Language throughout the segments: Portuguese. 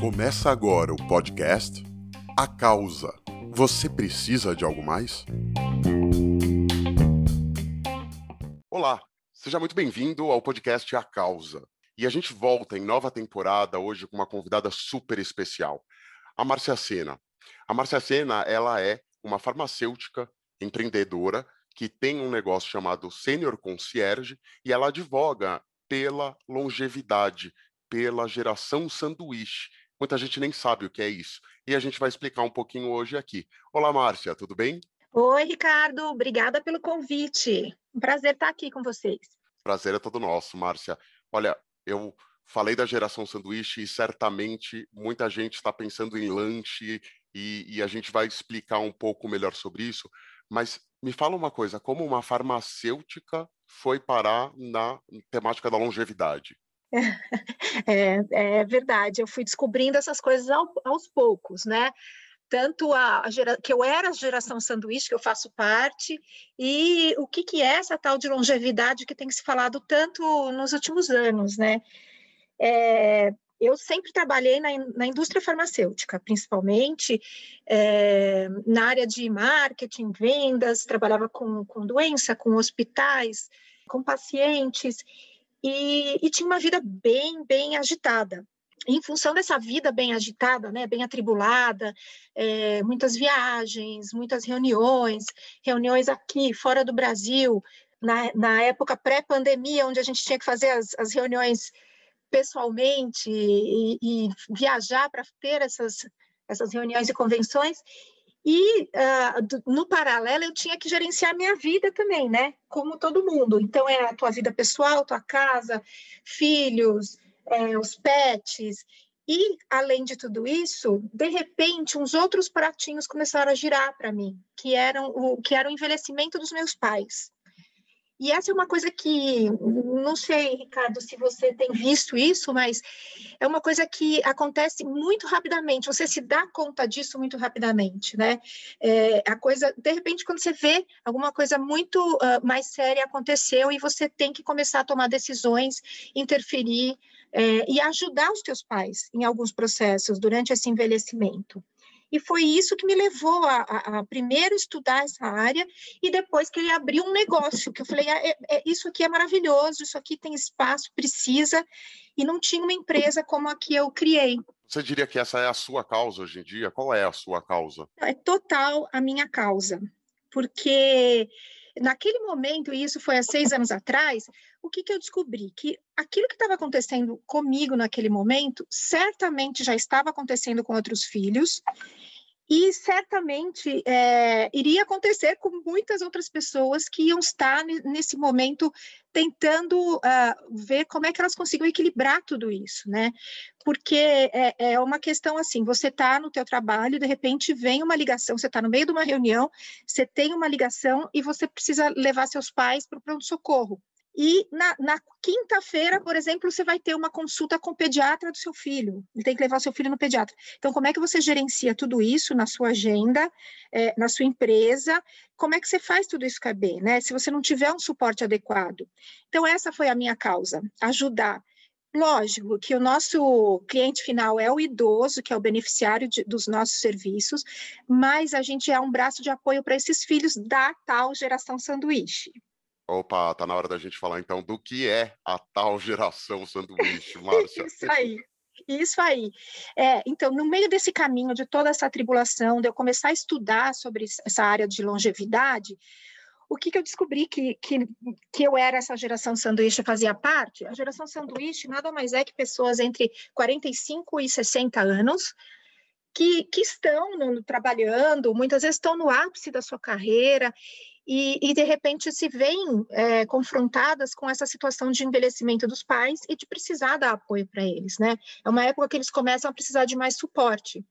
Começa agora o podcast A Causa. Você precisa de algo mais? Olá, seja muito bem-vindo ao podcast A Causa. E a gente volta em nova temporada hoje com uma convidada super especial, a Márcia Sena. A Márcia Sena, ela é uma farmacêutica empreendedora que tem um negócio chamado Senior Concierge e ela advoga pela longevidade, pela geração sanduíche. Muita gente nem sabe o que é isso. E a gente vai explicar um pouquinho hoje aqui. Olá, Márcia, tudo bem? Oi, Ricardo, obrigada pelo convite. Um prazer estar aqui com vocês. Prazer é todo nosso, Márcia. Olha, eu falei da geração sanduíche e certamente muita gente está pensando em lanche e, e, a gente vai explicar um pouco melhor sobre isso. Mas me fala uma coisa, como uma farmacêutica foi parar na temática da longevidade? É, é verdade, eu fui descobrindo essas coisas ao, aos poucos, né? tanto a, a gera, que eu era a geração sanduíche, que eu faço parte, e o que, que é essa tal de longevidade que tem se falado tanto nos últimos anos, né? É, eu sempre trabalhei na, na indústria farmacêutica, principalmente é, na área de marketing, vendas, trabalhava com, com doença, com hospitais, com pacientes, e, e tinha uma vida bem, bem agitada. Em função dessa vida bem agitada, né, bem atribulada, é, muitas viagens, muitas reuniões, reuniões aqui, fora do Brasil, na, na época pré-pandemia, onde a gente tinha que fazer as, as reuniões pessoalmente e, e viajar para ter essas, essas reuniões e convenções. E uh, no paralelo eu tinha que gerenciar minha vida também, né? Como todo mundo. Então é a tua vida pessoal, tua casa, filhos, é, os pets. E, além de tudo isso, de repente, uns outros pratinhos começaram a girar para mim, que eram o que era o envelhecimento dos meus pais. E essa é uma coisa que, não sei, Ricardo, se você tem visto isso, mas é uma coisa que acontece muito rapidamente, você se dá conta disso muito rapidamente, né? É, a coisa, de repente, quando você vê alguma coisa muito uh, mais séria aconteceu e você tem que começar a tomar decisões, interferir é, e ajudar os teus pais em alguns processos durante esse envelhecimento. E foi isso que me levou a, a, a, primeiro estudar essa área e depois que ele abriu um negócio, que eu falei, ah, é, é, isso aqui é maravilhoso, isso aqui tem espaço, precisa, e não tinha uma empresa como a que eu criei. Você diria que essa é a sua causa hoje em dia? Qual é a sua causa? É total a minha causa, porque naquele momento, e isso foi há seis anos atrás, o que, que eu descobri? Que aquilo que estava acontecendo comigo naquele momento, certamente já estava acontecendo com outros filhos, e certamente é, iria acontecer com muitas outras pessoas que iam estar nesse momento tentando uh, ver como é que elas conseguem equilibrar tudo isso, né? Porque é, é uma questão assim, você está no teu trabalho, de repente vem uma ligação, você está no meio de uma reunião, você tem uma ligação e você precisa levar seus pais para o pronto-socorro. E na, na quinta-feira, por exemplo, você vai ter uma consulta com o pediatra do seu filho. Ele tem que levar o seu filho no pediatra. Então, como é que você gerencia tudo isso na sua agenda, é, na sua empresa? Como é que você faz tudo isso caber, né? Se você não tiver um suporte adequado. Então, essa foi a minha causa, ajudar. Lógico que o nosso cliente final é o idoso, que é o beneficiário de, dos nossos serviços, mas a gente é um braço de apoio para esses filhos da tal geração sanduíche. Opa, tá na hora da gente falar então do que é a tal geração sanduíche, Márcia. Isso aí. Isso aí. É, então, no meio desse caminho, de toda essa tribulação, de eu começar a estudar sobre essa área de longevidade, o que, que eu descobri que, que, que eu era essa geração sanduíche fazia parte? A geração sanduíche nada mais é que pessoas entre 45 e 60 anos, que, que estão no, trabalhando, muitas vezes estão no ápice da sua carreira e, e de repente se veem é, confrontadas com essa situação de envelhecimento dos pais e de precisar dar apoio para eles, né? É uma época que eles começam a precisar de mais suporte.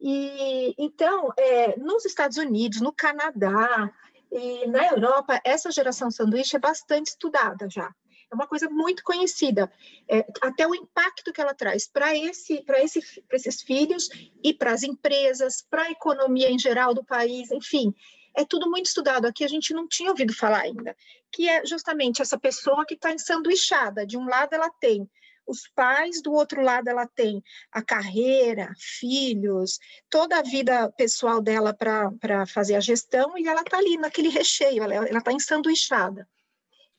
E então, é, nos Estados Unidos, no Canadá e na Europa, essa geração sanduíche é bastante estudada já. É uma coisa muito conhecida, é, até o impacto que ela traz para esse, esse, esses filhos e para as empresas, para a economia em geral do país, enfim é tudo muito estudado. Aqui a gente não tinha ouvido falar ainda, que é justamente essa pessoa que está ensanduichada. De um lado, ela tem os pais, do outro lado ela tem a carreira, filhos, toda a vida pessoal dela para fazer a gestão e ela está ali naquele recheio, ela está ensanduichada.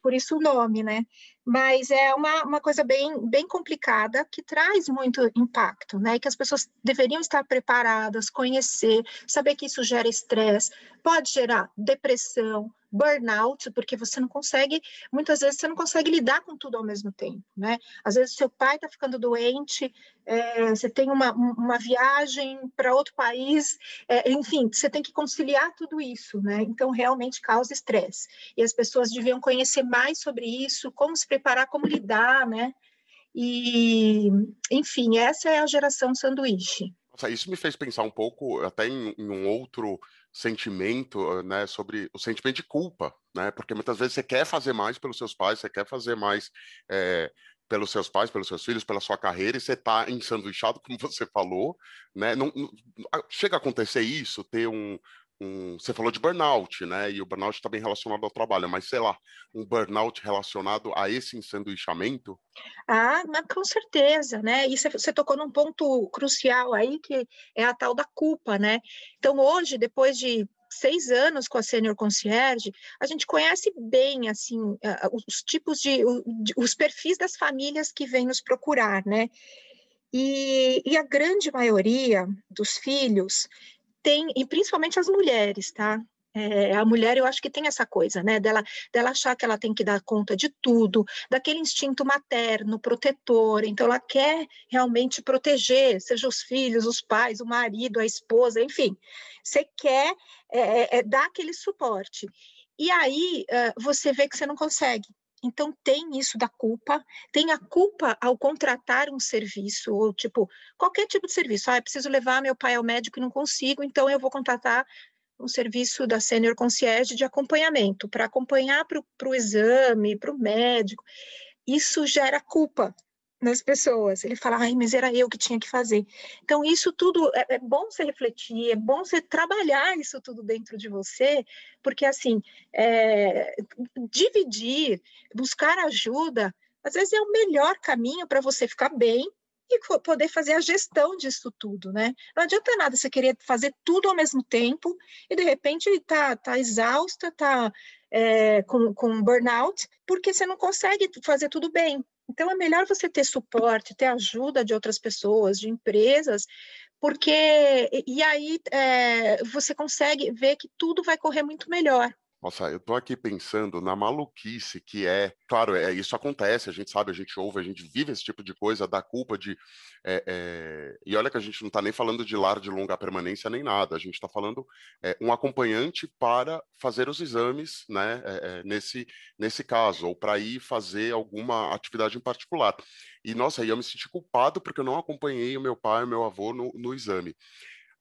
Por isso o nome, né? Mas é uma, uma coisa bem, bem complicada que traz muito impacto, né? Que as pessoas deveriam estar preparadas, conhecer, saber que isso gera estresse, pode gerar depressão, burnout, porque você não consegue, muitas vezes você não consegue lidar com tudo ao mesmo tempo, né? Às vezes seu pai está ficando doente, é, você tem uma, uma viagem para outro país, é, enfim, você tem que conciliar tudo isso, né? Então realmente causa estresse. E as pessoas deviam conhecer mais sobre isso, como se preparar, como lidar, né? E, enfim, essa é a geração sanduíche. Nossa, isso me fez pensar um pouco até em, em um outro sentimento, né, sobre o sentimento de culpa, né, porque muitas vezes você quer fazer mais pelos seus pais, você quer fazer mais é, pelos seus pais, pelos seus filhos, pela sua carreira, e você está ensanduichado, como você falou, né, não, não, chega a acontecer isso, ter um, um, você falou de burnout, né? E o burnout está bem relacionado ao trabalho, mas sei lá, um burnout relacionado a esse ensanduichamento? Ah, com certeza, né? E você tocou num ponto crucial aí, que é a tal da culpa, né? Então, hoje, depois de seis anos com a Senior Concierge, a gente conhece bem, assim, os tipos de, os perfis das famílias que vêm nos procurar, né? E, e, a grande maioria dos filhos tem, e principalmente as mulheres, tá? É, a mulher, eu acho que tem essa coisa, né? Dela, dela achar que ela tem que dar conta de tudo, daquele instinto materno, protetor. Então, ela quer realmente proteger, seja os filhos, os pais, o marido, a esposa, enfim. Você quer é, é, é dar aquele suporte. E aí, você vê que você não consegue. Então, tem isso da culpa, tem a culpa ao contratar um serviço, ou tipo, qualquer tipo de serviço. Ah, eu preciso levar meu pai ao médico e não consigo, então eu vou contratar um serviço da Senior Concierge de acompanhamento, para acompanhar para o exame, para o médico. Isso gera culpa nas pessoas. Ele fala, ai, mas era eu que tinha que fazer. Então, isso tudo é, é, bom você refletir, é bom você trabalhar isso tudo dentro de você, porque assim, é, dividir, buscar ajuda, às vezes é o melhor caminho para você ficar bem e poder fazer a gestão disso tudo, né? Não adianta nada você querer fazer tudo ao mesmo tempo e de repente tá, tá exausta, tá é, com, com burnout, porque você não consegue fazer tudo bem. Então, é melhor você ter suporte, ter ajuda de outras pessoas, de empresas, porque e aí é, você consegue ver que tudo vai correr muito melhor. Nossa, eu tô aqui pensando na maluquice que é. Claro, é, isso acontece, a gente sabe, a gente ouve, a gente vive esse tipo de coisa, da culpa de. É, é, e olha que a gente não está nem falando de lar de longa permanência nem nada, a gente está falando é, um acompanhante para fazer os exames, né, é, é, nesse, nesse caso, ou para ir fazer alguma atividade em particular. E, nossa, aí eu me senti culpado porque eu não acompanhei o meu pai e o meu avô no, no exame.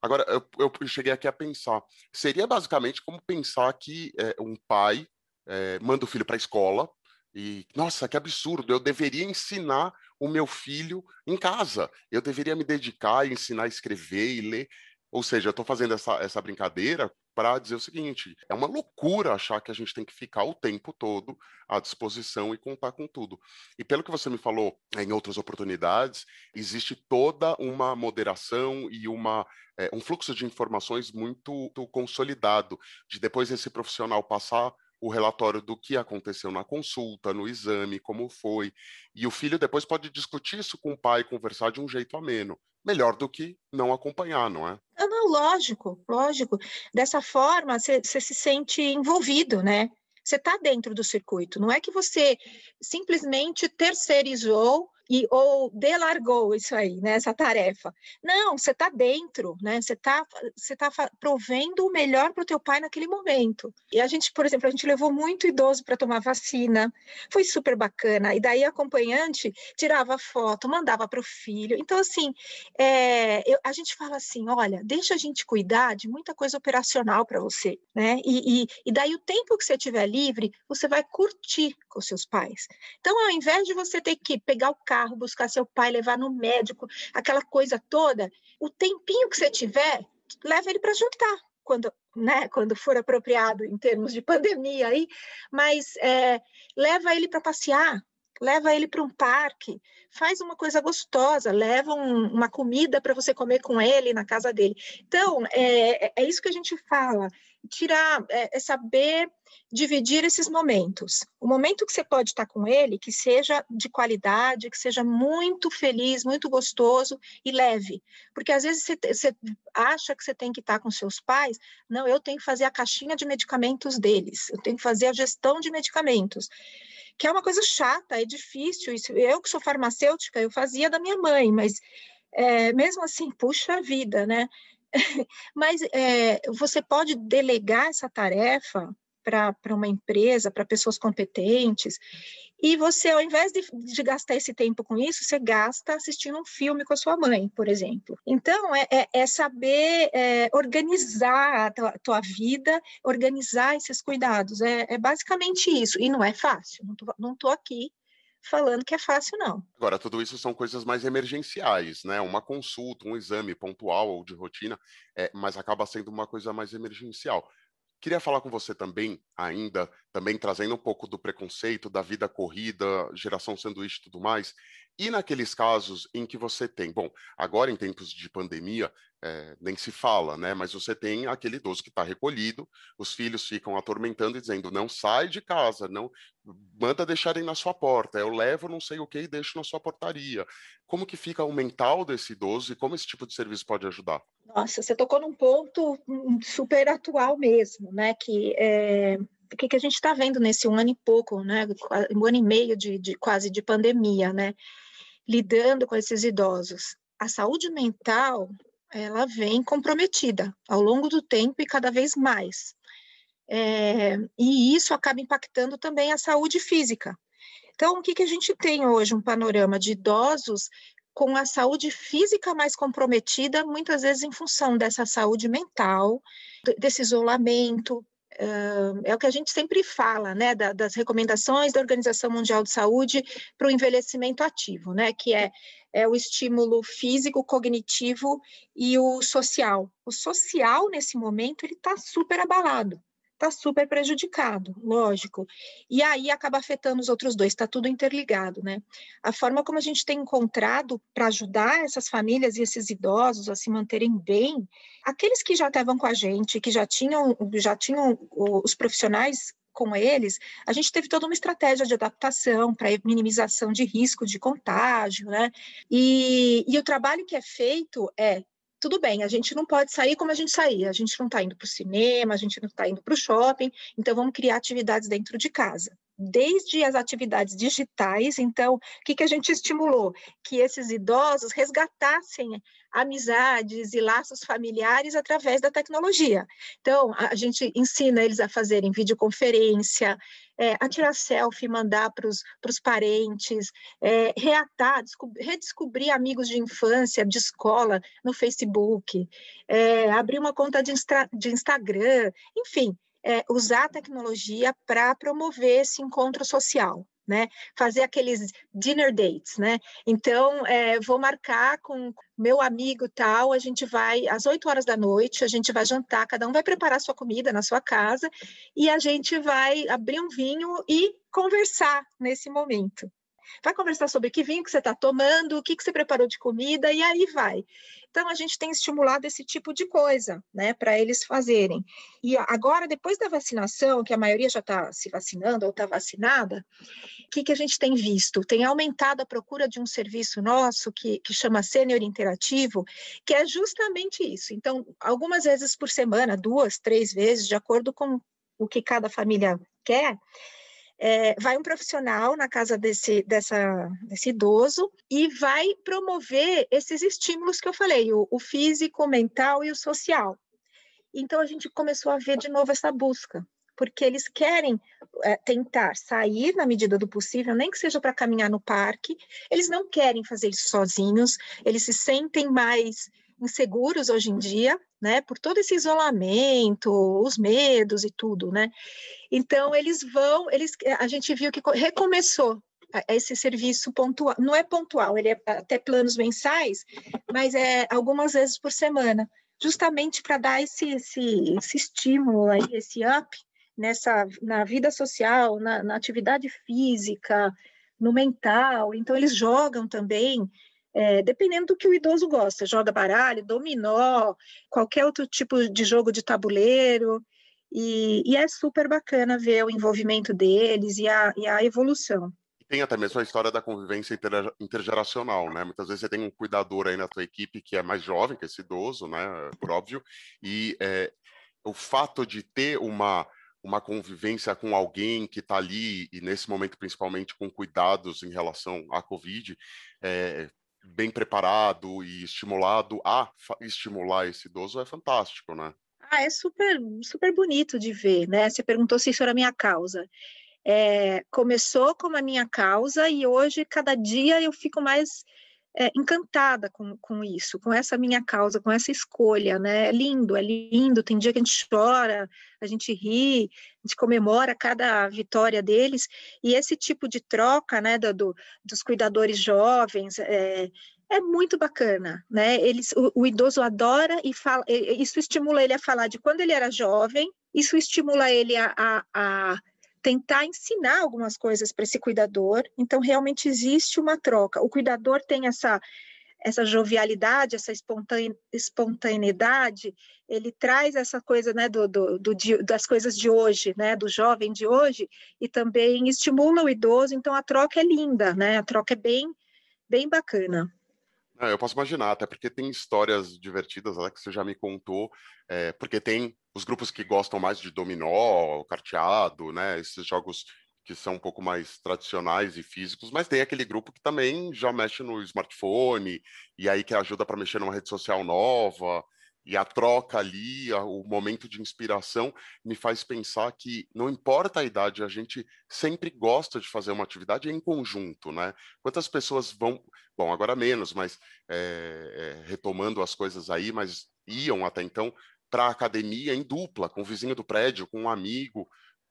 Agora, eu, eu, cheguei aqui a pensar, seria basicamente como pensar que é, um pai é, manda o filho para a escola e, nossa, que absurdo, eu deveria ensinar o meu filho em casa, eu deveria me dedicar e ensinar a escrever e ler. Ou seja, eu estou fazendo essa, essa brincadeira para dizer o seguinte: é uma loucura achar que a gente tem que ficar o tempo todo à disposição e contar com tudo. E pelo que você me falou em outras oportunidades, existe toda uma moderação e uma, é, um fluxo de informações muito, muito consolidado, de depois esse profissional passar o relatório do que aconteceu na consulta, no exame, como foi. E o filho depois pode discutir isso com o pai, conversar de um jeito ameno melhor do que não acompanhar, não é? Não, não lógico, lógico. Dessa forma, você se sente envolvido, né? Você está dentro do circuito. Não é que você simplesmente terceirizou e ou delargou isso aí, né, essa tarefa. Não, você está dentro, né? Você está você tá provendo o melhor para o teu pai naquele momento. E a gente, por exemplo, a gente levou muito idoso para tomar vacina, foi super bacana. E daí a acompanhante tirava foto, mandava para o filho. Então, assim, é, eu, a gente fala assim: olha, deixa a gente cuidar de muita coisa operacional para você, né? E, e, e daí o tempo que você tiver livre, você vai curtir com seus pais. Então, ao invés de você ter que pegar o carro, buscar seu pai, levar no médico, aquela coisa toda, o tempinho que você tiver, leva ele para jantar, quando, né, quando for apropriado em termos de pandemia aí, mas é, leva ele para passear, leva ele para um parque, faz uma coisa gostosa, leva um, uma comida para você comer com ele na casa dele. Então, é, é, é isso que a gente fala, tirar, é, é, saber dividir esses momentos. O momento que você pode estar com ele, que seja de qualidade, que seja muito feliz, muito gostoso e leve. Porque às vezes você, você acha que você tem que estar com seus pais, não, eu tenho que fazer a caixinha de medicamentos deles, eu tenho que fazer a gestão de medicamentos que é uma coisa chata, é difícil. Isso, eu que sou farmacêutica, eu fazia da minha mãe, mas é, mesmo assim, puxa vida, né? mas é, você pode delegar essa tarefa para uma empresa, para pessoas competentes, e você, ao invés de, de, gastar esse tempo com isso, você gasta assistindo um filme com a sua mãe, por exemplo. Então, é, é, é saber é, organizar a tua, tua, vida, organizar esses cuidados. É, é, basicamente isso. E não é fácil. Não estou aqui falando que é fácil, não. Agora, tudo isso são coisas mais emergenciais, né? Uma consulta, um exame pontual ou de rotina, é, mas acaba sendo uma coisa mais emergencial. Queria falar com você também, ainda, também trazendo um pouco do preconceito, da vida corrida, geração sanduíche e tudo mais. E naqueles casos em que você tem, bom, agora em tempos de pandemia, é, nem se fala, né? Mas você tem aquele idoso que está recolhido, os filhos ficam atormentando e dizendo: não sai de casa, não manda deixarem na sua porta, eu levo não sei o que e deixo na sua portaria. Como que fica o mental desse idoso e como esse tipo de serviço pode ajudar? Nossa, você tocou num ponto super atual mesmo, né? Que é, o que, que a gente está vendo nesse um ano e pouco, né? Um ano e meio de, de quase de pandemia, né? Lidando com esses idosos. A saúde mental ela vem comprometida ao longo do tempo e cada vez mais. É, e isso acaba impactando também a saúde física. Então, o que, que a gente tem hoje? Um panorama de idosos com a saúde física mais comprometida, muitas vezes em função dessa saúde mental, desse isolamento. É o que a gente sempre fala, né, das recomendações da Organização Mundial de Saúde para o envelhecimento ativo, né, que é, é o estímulo físico, cognitivo e o social. O social, nesse momento, ele está super abalado está super prejudicado, lógico. E aí acaba afetando os outros dois, está tudo interligado, né? A forma como a gente tem encontrado para ajudar essas famílias e esses idosos a se manterem bem, aqueles que já estavam com a gente, que já tinham, já tinham os profissionais com eles, a gente teve toda uma estratégia de adaptação para minimização de risco de contágio, né? E, e o trabalho que é feito é tudo bem, a gente não pode sair como a gente saía, a gente não está indo para o cinema, a gente não está indo para o shopping, então vamos criar atividades dentro de casa. Desde as atividades digitais, então, o que, que a gente estimulou? Que esses idosos resgatassem amizades e laços familiares através da tecnologia. Então, a gente ensina eles a fazerem videoconferência, é, a tirar selfie, mandar para os parentes, é, reatar, redescobrir amigos de infância, de escola, no Facebook, é, abrir uma conta de, de Instagram, enfim, é, usar a tecnologia para promover esse encontro social né? Fazer aqueles dinner dates, né? Então, é, vou marcar com meu amigo tal, a gente vai às 8 horas da noite, a gente vai jantar, cada um vai preparar sua comida na sua casa e a gente vai abrir um vinho e conversar nesse momento. Vai conversar sobre que vinho que você está tomando, o que, que você preparou de comida, e aí vai. Então, a gente tem estimulado esse tipo de coisa, né, para eles fazerem. E agora, depois da vacinação, que a maioria já está se vacinando ou está vacinada, o que, que a gente tem visto? Tem aumentado a procura de um serviço nosso que, que chama Sênior Interativo, que é justamente isso. Então, algumas vezes por semana, duas, três vezes, de acordo com o que cada família quer, é, vai um profissional na casa desse, dessa, desse idoso e vai promover esses estímulos que eu falei, o, o físico, o mental e o social. Então, a gente começou a ver de novo essa busca, porque eles querem é, tentar sair na medida do possível, nem que seja para caminhar no parque, eles não querem fazer isso sozinhos, eles se sentem mais inseguros hoje em dia, né, por todo esse isolamento, os medos e tudo, né? Então eles vão, eles, a gente viu que recomeçou esse serviço pontual, não é pontual, ele é até planos mensais, mas é algumas vezes por semana, justamente para dar esse, esse, esse estímulo aí, esse up nessa na vida social, na, na atividade física, no mental. Então, eles jogam também, é, dependendo do que o idoso gosta, joga baralho, dominó, qualquer outro tipo de jogo de tabuleiro. E, e é super bacana ver o envolvimento deles e a, e a evolução tem até mesmo a história da convivência intergeracional, né? Muitas vezes você tem um cuidador aí na tua equipe que é mais jovem, que esse idoso, né? Por óbvio, e é, o fato de ter uma uma convivência com alguém que está ali e nesse momento principalmente com cuidados em relação à Covid, é, bem preparado e estimulado a estimular esse idoso é fantástico, né? Ah, é super super bonito de ver, né? Você perguntou se isso era minha causa é, começou como a minha causa e hoje, cada dia, eu fico mais é, encantada com, com isso, com essa minha causa, com essa escolha, né? É lindo, é lindo. Tem dia que a gente chora, a gente ri, a gente comemora cada vitória deles, e esse tipo de troca, né, do, do dos cuidadores jovens, é, é muito bacana, né? Eles, o, o, idoso adora e fala, isso estimula ele a falar de quando ele era jovem, isso estimula ele a, a, a tentar ensinar algumas coisas para esse cuidador. Então, realmente existe uma troca. O cuidador tem essa essa jovialidade, essa espontaneidade, ele traz essa coisa né, do, do, do, das coisas de hoje, né, do jovem de hoje, e também estimula o idoso, então a troca é linda, né, a troca é bem, bem bacana. Eu posso imaginar, até porque tem histórias divertidas né, que você já me contou, é, porque tem os grupos que gostam mais de dominó, carteado, né, esses jogos que são um pouco mais tradicionais e físicos, mas tem aquele grupo que também já mexe no smartphone e aí que ajuda para mexer numa rede social nova e a troca ali, o momento de inspiração me faz pensar que não importa a idade, a gente sempre gosta de fazer uma atividade em conjunto, né? Quantas pessoas vão, bom, agora menos, mas é, é, retomando as coisas aí, mas iam até então para a academia em dupla, com o vizinho do prédio, com um amigo,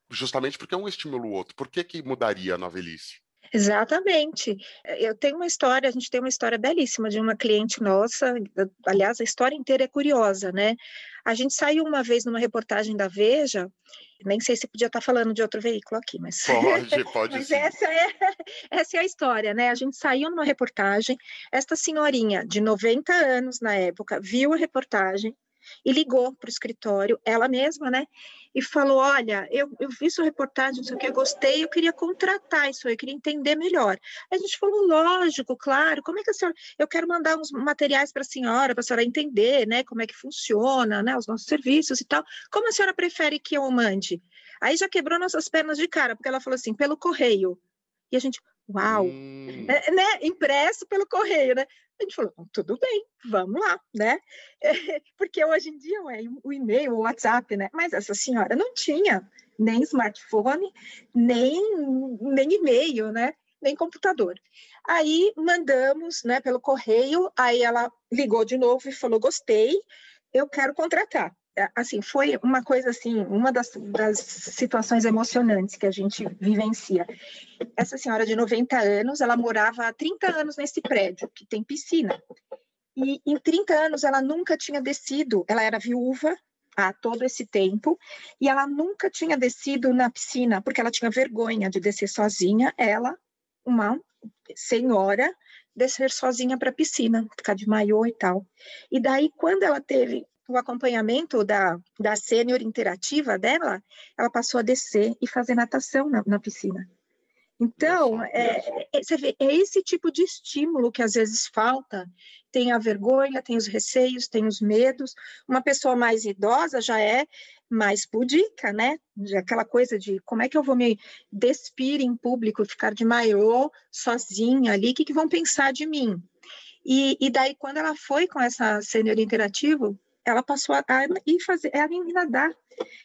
justamente porque um estimula o outro. Por que, que mudaria na velhice? Exatamente. Eu tenho uma história, a gente tem uma história belíssima de uma cliente nossa, aliás, a história inteira é curiosa, né? A gente saiu uma vez numa reportagem da Veja, nem sei se podia estar falando de outro veículo aqui, mas. Pode, pode. mas sim. Essa, é, essa é a história, né? A gente saiu numa reportagem, esta senhorinha de 90 anos na época viu a reportagem, e ligou para o escritório, ela mesma, né? E falou: Olha, eu, eu vi sua reportagem, não sei o que, eu gostei, eu queria contratar isso eu queria entender melhor. A gente falou: Lógico, claro, como é que a senhora. Eu quero mandar uns materiais para a senhora, para a senhora entender, né? Como é que funciona, né? Os nossos serviços e tal. Como a senhora prefere que eu mande? Aí já quebrou nossas pernas de cara, porque ela falou assim: pelo correio. E a gente, uau, hum. é, né? Impresso pelo correio, né? A gente falou, tudo bem, vamos lá, né? porque hoje em dia é o e-mail, o WhatsApp, né? Mas essa senhora não tinha nem smartphone, nem, nem e-mail, né? Nem computador. Aí mandamos, né, pelo correio, aí ela ligou de novo e falou: gostei, eu quero contratar. É, assim, foi uma coisa assim, uma das, das, situações emocionantes que a gente vivencia. Essa senhora de 90 anos, ela morava há 30 anos nesse prédio, que tem piscina. E em 30 anos ela nunca tinha descido, ela era viúva há todo esse tempo, e ela nunca tinha descido na piscina, porque ela tinha vergonha de descer sozinha, ela, uma senhora, descer sozinha para a piscina, ficar de maiô e tal. E daí, quando ela teve o acompanhamento da, da sênior interativa dela, ela passou a descer e fazer natação na, na piscina. Então, é, é, você vê, é esse tipo de estímulo que às vezes falta. Tem a vergonha, tem os receios, tem os medos. Uma pessoa mais idosa já é mais pudica, né? Aquela coisa de como é que eu vou me despir em público, ficar de maiô, sozinha ali, o que, que vão pensar de mim? E, e daí, quando ela foi com essa sênior interativo, ela passou a, a ir fazer, ela ia nadar.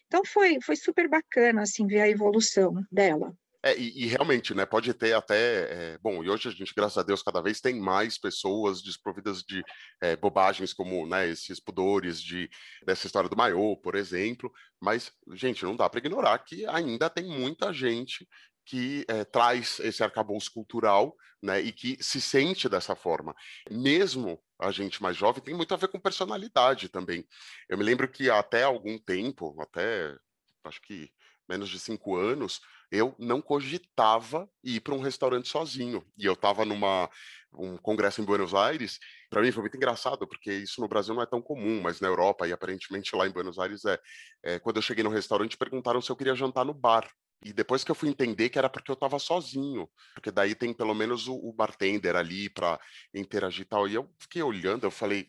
Então foi, foi super bacana assim ver a evolução dela. É, e, e, realmente, né, pode ter até, é, bom, e hoje a gente, graças a Deus, cada vez tem mais pessoas desprovidas de é, bobagens como, né, esses pudores de, dessa história do maiô, por exemplo, mas, gente, não dá para ignorar que ainda tem muita gente que é, traz esse arcabouço cultural, né, e que se sente dessa forma. Mesmo a gente mais jovem tem muito a ver com personalidade também. Eu me lembro que até algum tempo, até acho que menos de cinco anos, eu não cogitava ir para um restaurante sozinho. E eu estava numa um congresso em Buenos Aires. Para mim foi muito engraçado, porque isso no Brasil não é tão comum, mas na Europa e aparentemente lá em Buenos Aires é. é quando eu cheguei no restaurante, perguntaram se eu queria jantar no bar. E depois que eu fui entender que era porque eu estava sozinho, porque daí tem pelo menos o, o bartender ali para interagir e tal. E eu fiquei olhando, eu falei,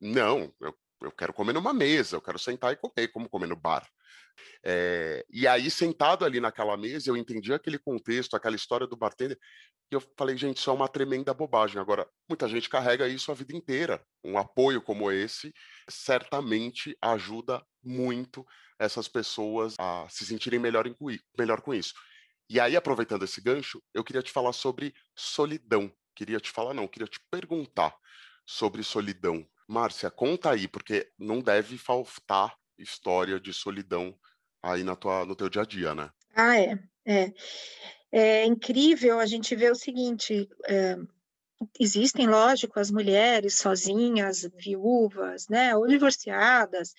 não, eu, eu quero comer numa mesa, eu quero sentar e comer, como comer no bar. É, e aí, sentado ali naquela mesa, eu entendi aquele contexto, aquela história do bartender, e eu falei, gente, isso é uma tremenda bobagem. Agora, muita gente carrega isso a vida inteira. Um apoio como esse certamente ajuda muito essas pessoas a se sentirem melhor, em, melhor com isso. E aí, aproveitando esse gancho, eu queria te falar sobre solidão. Queria te falar, não, queria te perguntar sobre solidão. Márcia, conta aí, porque não deve faltar história de solidão aí na tua, no teu dia a dia, né? Ah, é. É, é incrível a gente ver o seguinte: é, existem, lógico, as mulheres sozinhas, viúvas, né, ou divorciadas,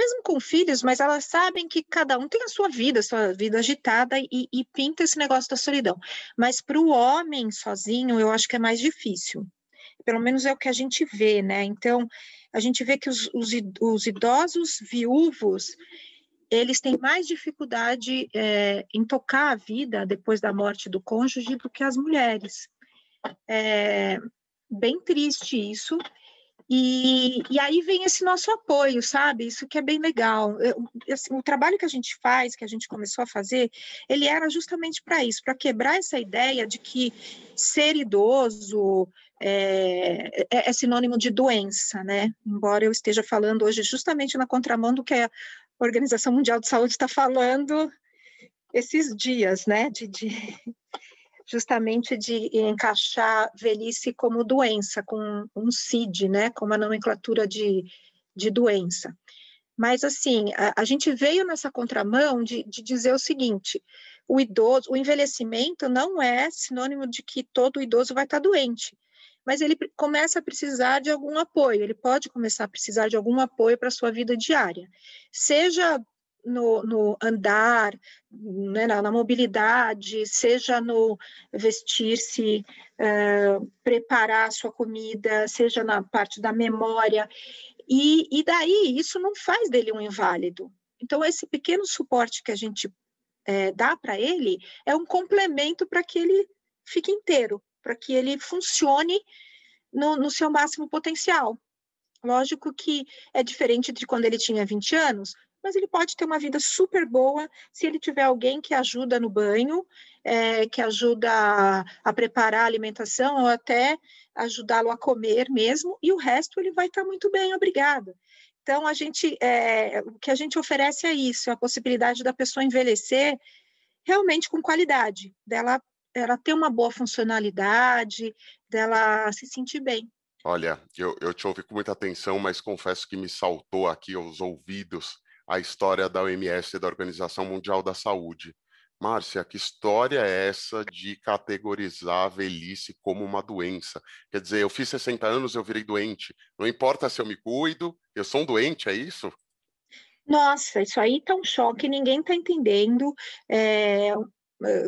mesmo com filhos, mas elas sabem que cada um tem a sua vida, sua vida agitada e, e pinta esse negócio da solidão. Mas para o homem sozinho, eu acho que é mais difícil. Pelo menos é o que a gente vê, né? Então, a gente vê que os, os, os idosos viúvos, eles têm mais dificuldade é, em tocar a vida depois da morte do cônjuge do que as mulheres. É bem triste isso, e, e, aí vem esse nosso apoio, sabe? Isso que é bem legal. Eu, assim, o trabalho que a gente faz, que a gente começou a fazer, ele era justamente para isso, para quebrar essa ideia de que ser idoso é, é, é, sinônimo de doença, né? Embora eu esteja falando hoje justamente na contramão do que a Organização Mundial de Saúde está falando esses dias, né? De, de justamente de encaixar velhice como doença, com um CID, né, com uma nomenclatura de, de doença. Mas, assim, a, a gente veio nessa contramão de, de dizer o seguinte: o idoso, o envelhecimento não é sinônimo de que todo idoso vai estar doente, mas ele começa a precisar de algum apoio, ele pode começar a precisar de algum apoio para a sua vida diária, seja no, no andar, né, na, na, mobilidade, seja no vestir-se, uh, preparar a sua comida, seja na parte da memória. E, e daí isso não faz dele um inválido. Então, esse pequeno suporte que a gente é, dá para ele é um complemento para que ele fique inteiro, para que ele funcione no, no seu máximo potencial. Lógico que é diferente de quando ele tinha 20 anos, mas ele pode ter uma vida super boa se ele tiver alguém que ajuda no banho, é, que ajuda a, a, preparar a alimentação ou até ajudá-lo a comer mesmo, e o resto ele vai estar muito bem, obrigada. Então, a gente, é, o que a gente oferece é isso, é a possibilidade da pessoa envelhecer realmente com qualidade, dela ela ter uma boa funcionalidade, dela se sentir bem. Olha, eu, eu te ouvi com muita atenção, mas confesso que me saltou aqui aos ouvidos a história da OMS, da Organização Mundial da Saúde. Márcia, que história é essa de categorizar a velhice como uma doença? Quer dizer, eu fiz 60 anos, eu virei doente. Não importa se eu me cuido, eu sou um doente, é isso? Nossa, isso aí tá um choque, ninguém está entendendo. É,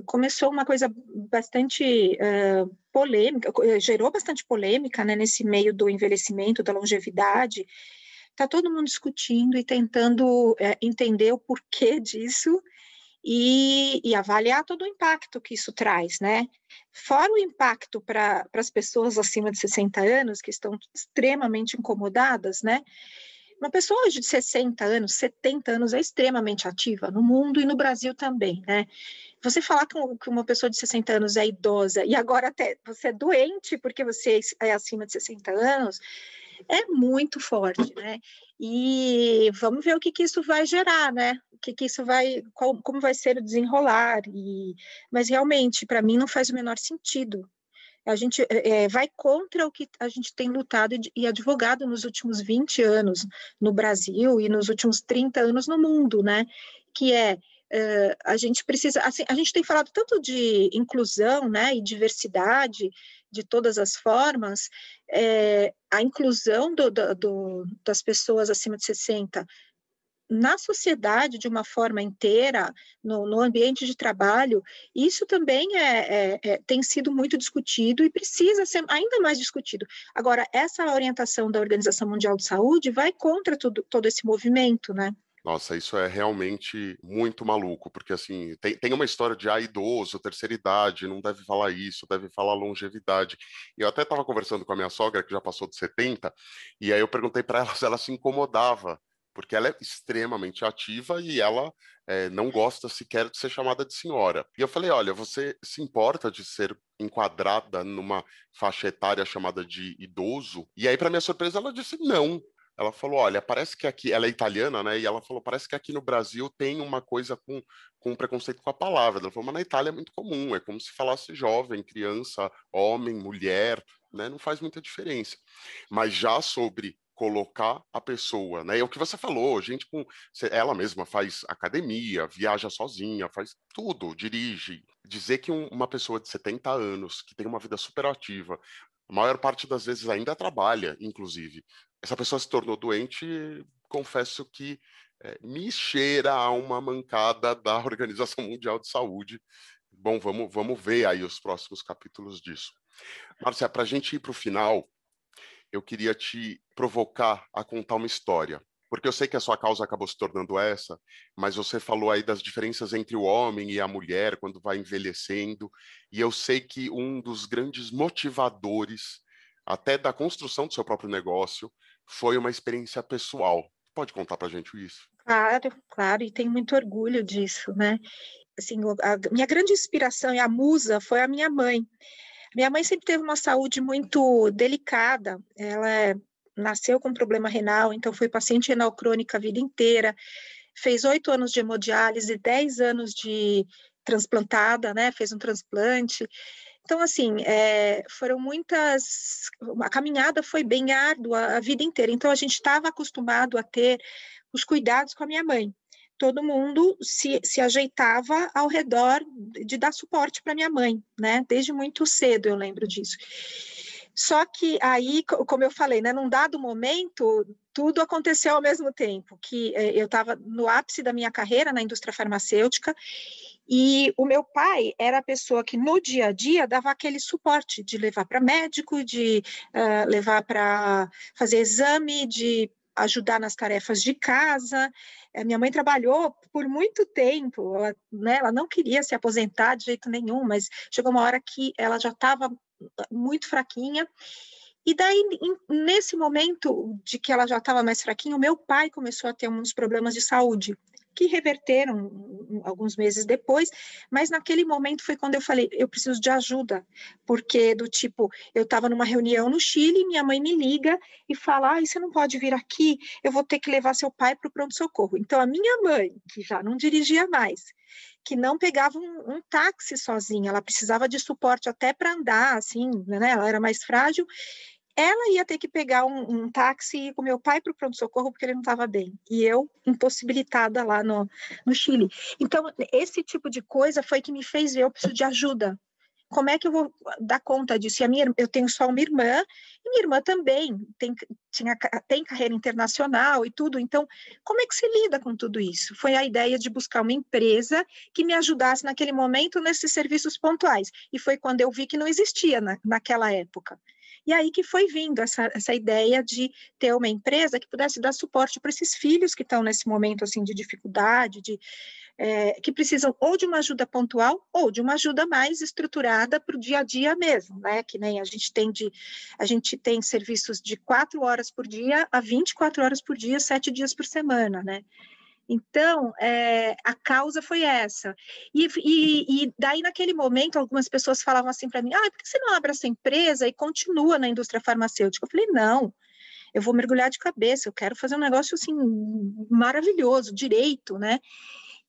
começou uma coisa bastante uh, polêmica, gerou bastante polêmica né, nesse meio do envelhecimento, da longevidade, Está todo mundo discutindo e tentando é, entender o porquê disso e, e, avaliar todo o impacto que isso traz, né? Fora o impacto para as pessoas acima de 60 anos, que estão extremamente incomodadas, né? Uma pessoa hoje de 60 anos, 70 anos é extremamente ativa no mundo e no Brasil também, né? Você falar que uma pessoa de 60 anos é idosa e agora até você é doente porque você é acima de 60 anos, é muito forte, né? E vamos ver o que, que isso vai gerar, né? O que, que isso vai, qual, como vai ser o desenrolar. E, mas realmente, para mim, não faz o menor sentido. A gente é, vai contra o que a gente tem lutado e advogado nos últimos 20 anos no Brasil e nos últimos 30 anos no mundo, né? Que é Uh, a gente precisa, assim, a gente tem falado tanto de inclusão, né, e diversidade, de todas as formas, é, a inclusão do, do, das pessoas acima de 60 na sociedade de uma forma inteira, no, no ambiente de trabalho, isso também é, é, é, tem sido muito discutido e precisa ser ainda mais discutido. Agora, essa orientação da Organização Mundial de Saúde vai contra tudo, todo esse movimento, né? Nossa, isso é realmente muito maluco, porque assim, tem, tem uma história de ah, idoso, terceira idade, não deve falar isso, deve falar longevidade. Eu até estava conversando com a minha sogra, que já passou de 70, e aí eu perguntei para ela se ela se incomodava, porque ela é extremamente ativa e ela é, não gosta sequer de ser chamada de senhora. E eu falei: olha, você se importa de ser enquadrada numa faixa etária chamada de idoso? E aí, para minha surpresa, ela disse: não, ela falou: olha, parece que aqui, ela é italiana, né? E ela falou: parece que aqui no Brasil tem uma coisa com, com preconceito com a palavra. Ela falou: mas na Itália é muito comum, é como se falasse jovem, criança, homem, mulher, né? Não faz muita diferença. Mas já sobre colocar a pessoa, né? É o que você falou, gente com ela mesma faz academia, viaja sozinha, faz tudo, dirige. Dizer que um, uma pessoa de 70 anos que tem uma vida super ativa, a maior parte das vezes ainda trabalha, inclusive, essa pessoa se tornou doente, confesso que é, me cheira a uma mancada da Organização Mundial de Saúde. Bom, vamos, vamos ver aí os próximos capítulos disso. Márcia, para a gente ir para o final, eu queria te provocar a contar uma história. Porque eu sei que a sua causa acabou se tornando essa, mas você falou aí das diferenças entre o homem e a mulher quando vai envelhecendo, e eu sei que um dos grandes motivadores até da construção do seu próprio negócio foi uma experiência pessoal. Pode contar para a gente isso? Claro, claro, e tenho muito orgulho disso, né? Assim, a minha grande inspiração e a musa foi a minha mãe. Minha mãe sempre teve uma saúde muito delicada. Ela é, nasceu com problema renal, então foi paciente renal crônica a vida inteira. Fez oito anos de hemodiálise, dez anos de transplantada, né? Fez um transplante. Então, assim, é, foram muitas. A caminhada foi bem árdua a vida inteira. Então, a gente estava acostumado a ter os cuidados com a minha mãe. Todo mundo se, se ajeitava ao redor de dar suporte para minha mãe, né? Desde muito cedo eu lembro disso. Só que aí, como eu falei, né, num dado momento, tudo aconteceu ao mesmo tempo, que eh, eu estava no ápice da minha carreira na indústria farmacêutica e o meu pai era a pessoa que no dia a dia dava aquele suporte de levar para médico, de uh, levar para fazer exame, de ajudar nas tarefas de casa. A minha mãe trabalhou por muito tempo, ela, né, ela não queria se aposentar de jeito nenhum, mas chegou uma hora que ela já estava muito fraquinha. E daí, nesse momento de que ela já estava mais fraquinha, o meu pai começou a ter uns problemas de saúde que reverteram alguns meses depois, mas naquele momento foi quando eu falei, eu preciso de ajuda, porque do tipo, eu estava numa reunião no Chile, minha mãe me liga e fala, ah, você não pode vir aqui, eu vou ter que levar seu pai para o pronto-socorro. Então, a minha mãe, que já não dirigia mais, que não pegava um, um táxi sozinha, ela precisava de suporte até para andar, assim, né, ela era mais frágil, ela ia ter que pegar um, um táxi e ir com meu pai para o pronto-socorro porque ele não estava bem. E eu, impossibilitada lá no, no Chile. Então, esse tipo de coisa foi que me fez ver, eu preciso de ajuda. Como é que eu vou dar conta disso? E a minha, eu tenho só uma irmã, e minha irmã também tem, tinha, tem carreira internacional e tudo. Então, como é que se lida com tudo isso? Foi a ideia de buscar uma empresa que me ajudasse naquele momento nesses serviços pontuais. E foi quando eu vi que não existia na, naquela época. E aí que foi vindo essa, essa ideia de ter uma empresa que pudesse dar suporte para esses filhos que estão nesse momento assim de dificuldade, de é, que precisam ou de uma ajuda pontual ou de uma ajuda mais estruturada para o dia a dia mesmo, né? Que nem a gente tem de a gente tem serviços de quatro horas por dia a 24 horas por dia, sete dias por semana, né? Então, é, a causa foi essa. E, e, e, daí, naquele momento, algumas pessoas falavam assim para mim: ah, por que você não abre essa empresa e continua na indústria farmacêutica? Eu falei: não, eu vou mergulhar de cabeça, eu quero fazer um negócio assim maravilhoso, direito, né?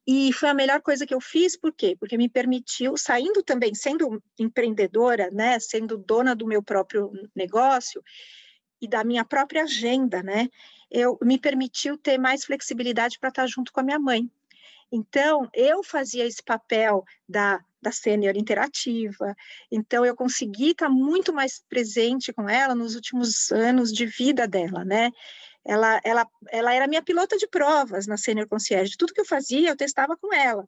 E foi a melhor coisa que eu fiz, por quê? Porque me permitiu, saindo também, sendo empreendedora, né, sendo dona do meu próprio negócio e da minha própria agenda, né, eu me permitiu ter mais flexibilidade para estar junto com a minha mãe. Então, eu fazia esse papel da, da sênior interativa, então eu consegui estar muito mais presente com ela nos últimos anos de vida dela, né? ela, ela, ela era minha pilota de provas na Senior Concierge. Tudo que eu fazia, eu testava com ela.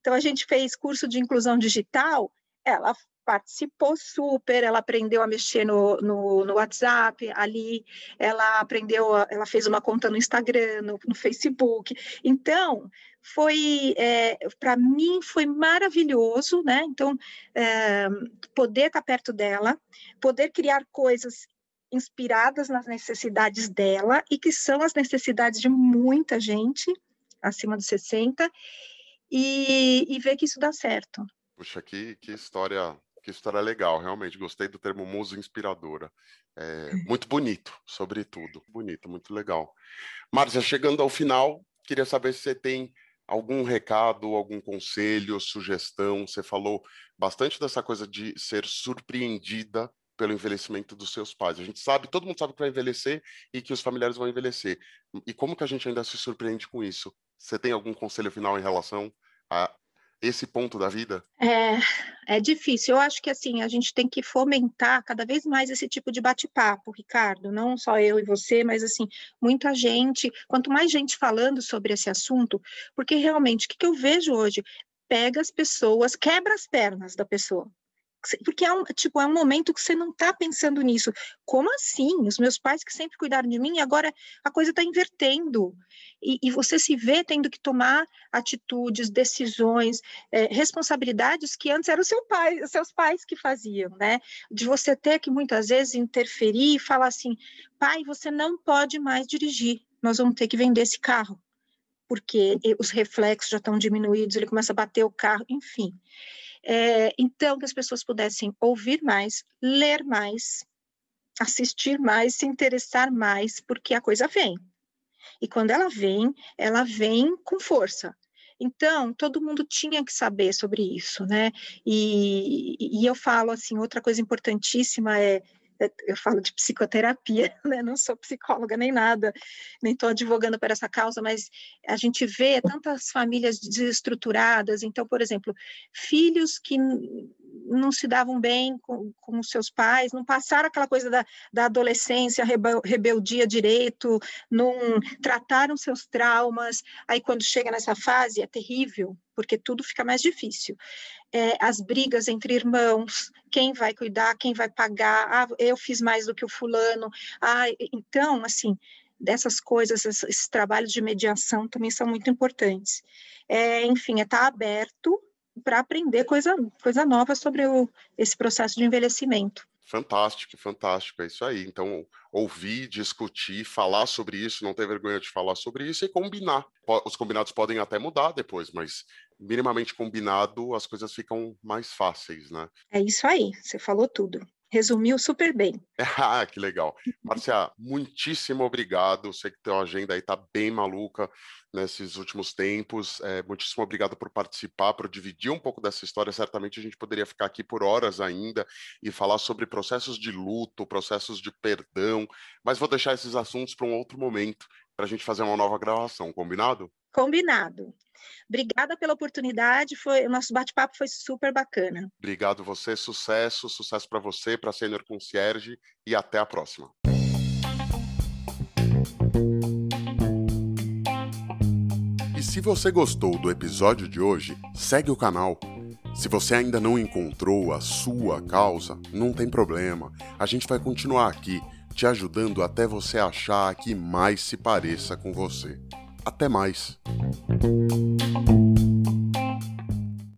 Então, a gente fez curso de inclusão digital, ela participou super, ela aprendeu a mexer no, no, no, WhatsApp ali, ela aprendeu, ela fez uma conta no Instagram, no, no Facebook. Então, foi, é, para mim, foi maravilhoso, né? Então, é, poder estar perto dela, poder criar coisas inspiradas nas necessidades dela e que são as necessidades de muita gente acima dos 60 e, e ver que isso dá certo. Puxa, que, que história que história legal, realmente. Gostei do termo muso inspiradora. É, muito bonito, sobretudo. Bonito, muito legal. Márcia, chegando ao final, queria saber se você tem algum recado, algum conselho, sugestão. Você falou bastante dessa coisa de ser surpreendida pelo envelhecimento dos seus pais. A gente sabe, todo mundo sabe que vai envelhecer e que os familiares vão envelhecer. E como que a gente ainda se surpreende com isso? Você tem algum conselho final em relação a esse ponto da vida? É, é difícil. Eu acho que assim a gente tem que fomentar cada vez mais esse tipo de bate-papo, Ricardo. Não só eu e você, mas assim muita gente. Quanto mais gente falando sobre esse assunto, porque realmente o que, que eu vejo hoje pega as pessoas, quebra as pernas da pessoa porque é um, tipo, é um momento que você não está pensando nisso. Como assim? Os meus pais que sempre cuidaram de mim, agora a coisa está invertendo. E, e, você se vê tendo que tomar atitudes, decisões, é, responsabilidades que antes eram seu pai, seus pais que faziam, né? De você ter que muitas vezes interferir e falar assim: pai, você não pode mais dirigir, nós vamos ter que vender esse carro. Porque os reflexos já estão diminuídos, ele começa a bater o carro, enfim. É, então, que as pessoas pudessem ouvir mais, ler mais, assistir mais, se interessar mais, porque a coisa vem. E quando ela vem, ela vem com força. Então, todo mundo tinha que saber sobre isso, né? E, e eu falo assim, outra coisa importantíssima é eu falo de psicoterapia, né? não sou psicóloga nem nada, nem estou advogando para essa causa, mas a gente vê tantas famílias desestruturadas. Então, por exemplo, filhos que não se davam bem com, com seus pais, não passaram aquela coisa da, da adolescência, rebel, rebeldia direito, não trataram seus traumas. Aí, quando chega nessa fase, é terrível, porque tudo fica mais difícil. É, as brigas entre irmãos, quem vai cuidar, quem vai pagar, ah, eu fiz mais do que o fulano. Ah, então, assim, dessas coisas, esses, trabalhos de mediação também são muito importantes. É, enfim, é estar tá aberto para aprender coisa, coisa nova sobre o, esse processo de envelhecimento. Fantástico, fantástico, é isso aí. Então, ouvir, discutir, falar sobre isso, não ter vergonha de falar sobre isso e combinar. Os combinados podem até mudar depois, mas minimamente combinado, as coisas ficam mais fáceis, né? É isso aí, você falou tudo. Resumiu super bem. Ah, que legal. Márcia, muitíssimo obrigado. Sei que tua agenda aí tá bem maluca nesses últimos tempos. É, muitíssimo obrigado por participar, por dividir um pouco dessa história. Certamente a gente poderia ficar aqui por horas ainda e falar sobre processos de luto, processos de perdão, mas vou deixar esses assuntos para um outro momento, para a gente fazer uma nova gravação, combinado? Combinado. Obrigada pela oportunidade, foi o nosso bate-papo foi super bacana. Obrigado você, sucesso, sucesso para você, para Senior Concierge e até a próxima. E se você gostou do episódio de hoje, segue o canal. Se você ainda não encontrou a sua causa, não tem problema. A gente vai continuar aqui te ajudando até você achar a que mais se pareça com você. Até mais!